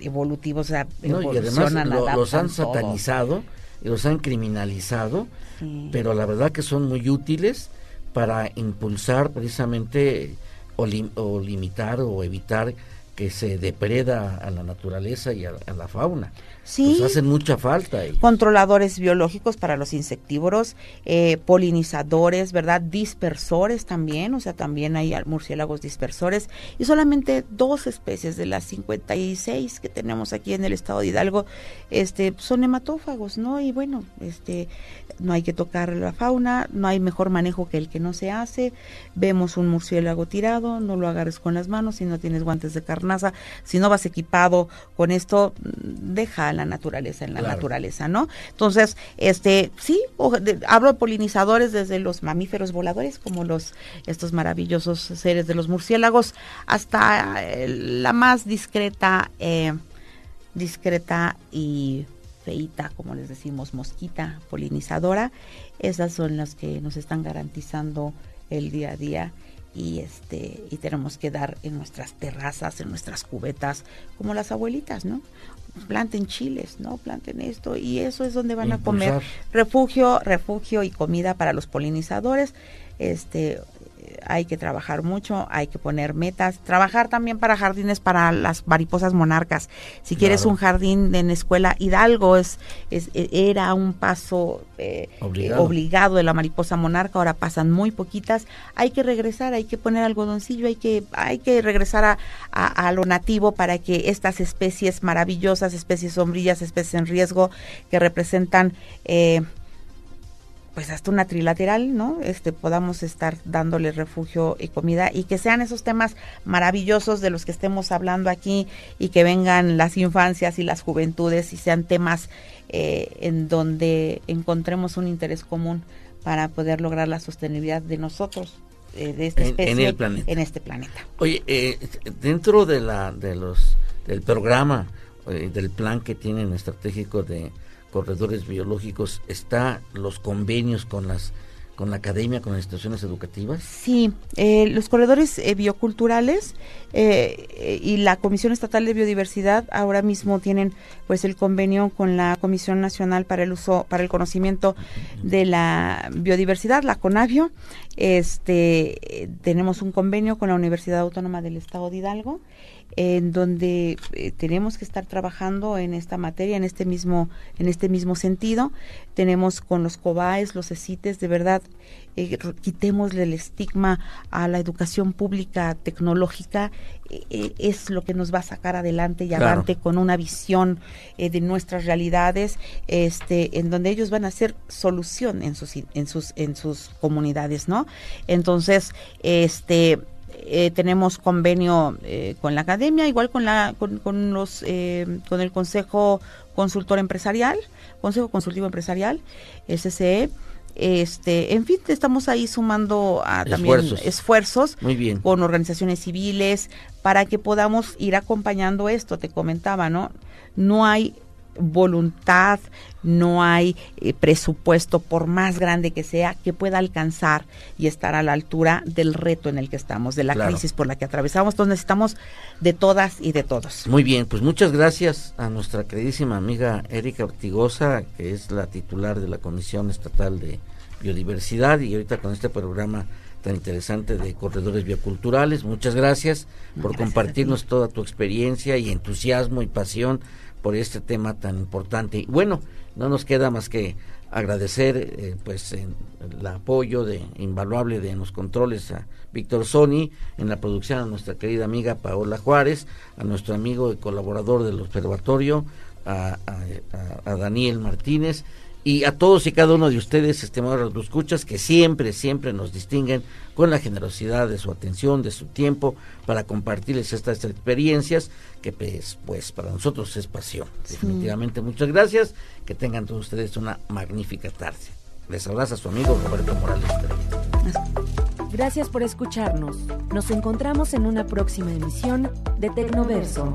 evolutivos, o sea, y además los han satanizado los han criminalizado, pero la verdad que son muy útiles para impulsar precisamente o, o limitar o evitar que se depreda a la naturaleza y a la fauna. Sí. Pues hacen mucha falta. Controladores biológicos para los insectívoros, eh, polinizadores, ¿verdad? Dispersores también, o sea, también hay murciélagos dispersores. Y solamente dos especies de las 56 que tenemos aquí en el estado de Hidalgo este, son hematófagos, ¿no? Y bueno, este, no hay que tocar la fauna, no hay mejor manejo que el que no se hace. Vemos un murciélago tirado, no lo agarres con las manos si no tienes guantes de Si no vas equipado con esto, deja la naturaleza en la naturaleza, ¿no? Entonces, este, sí, hablo de polinizadores desde los mamíferos voladores, como los, estos maravillosos seres de los murciélagos, hasta eh, la más discreta, eh, discreta y feita, como les decimos, mosquita polinizadora. Esas son las que nos están garantizando el día a día y este y tenemos que dar en nuestras terrazas, en nuestras cubetas, como las abuelitas, ¿no? planten chiles, ¿no? Planten esto y eso es donde van a comer refugio, refugio y comida para los polinizadores. Este hay que trabajar mucho, hay que poner metas, trabajar también para jardines para las mariposas monarcas. Si quieres un jardín en escuela, Hidalgo es, es era un paso eh, obligado. de la mariposa monarca, ahora pasan muy poquitas. Hay que regresar, hay que poner algodoncillo, hay que, hay que regresar a, a lo nativo para que estas especies maravillosas, especies sombrillas, especies en riesgo que representan eh, pues hasta una trilateral, ¿no? Este podamos estar dándole refugio y comida y que sean esos temas maravillosos de los que estemos hablando aquí y que vengan las infancias y las juventudes y sean temas eh, en donde encontremos un interés común para poder lograr la sostenibilidad de nosotros eh, de esta especie en, este planeta. Oye, eh, dentro de la de los del programa del plan que tienen estratégico de corredores biológicos, ¿está los convenios con las con la academia, con las instituciones educativas? Sí, eh, los corredores eh, bioculturales eh, y la Comisión Estatal de Biodiversidad ahora mismo tienen pues el convenio con la Comisión Nacional para el uso, para el conocimiento de la biodiversidad, la CONAVIO. Este tenemos un convenio con la Universidad Autónoma del Estado de Hidalgo en donde eh, tenemos que estar trabajando en esta materia, en este mismo, en este mismo sentido. Tenemos con los COBAES, los ECITES, de verdad, eh, quitémosle el estigma a la educación pública tecnológica, eh, es lo que nos va a sacar adelante y adelante con una visión de nuestras realidades, este, en donde ellos van a hacer solución en sus, en sus, en sus comunidades, ¿no? Entonces, este eh, tenemos convenio eh, con la academia, igual con la con, los eh, con el Consejo Consultor Empresarial, Consejo Consultivo Empresarial, SCE. Este, en fin, estamos ahí sumando a también esfuerzos con organizaciones civiles para que podamos ir acompañando esto. Te comentaba, ¿no? No hay voluntad, no hay eh, presupuesto, por más grande que sea, que pueda alcanzar y estar a la altura del reto en el que estamos, de la crisis por la que atravesamos. Entonces necesitamos de todas y de todos. Muy bien, pues muchas gracias a nuestra queridísima amiga Erika Ortigosa, que es la titular de la Comisión Estatal de Biodiversidad y ahorita con este programa tan interesante de corredores bioculturales. Muchas gracias por compartirnos toda tu experiencia y entusiasmo y pasión por este tema tan importante. Y bueno, no nos queda más que agradecer eh, pues el apoyo de invaluable de los controles a Víctor Sony, en la producción a nuestra querida amiga Paola Juárez, a nuestro amigo y colaborador del observatorio, a, a Daniel Martínez y a todos y cada uno de ustedes, estimados escuchas, que siempre, siempre nos distinguen con la generosidad de su atención, de su tiempo, para compartirles estas experiencias, que pues, pues para nosotros es pasión. Definitivamente, muchas gracias. Que tengan todos ustedes una magnífica tarde. Les abraza su amigo Roberto Morales. Gracias por escucharnos. Nos encontramos en una próxima emisión de Tecnoverso.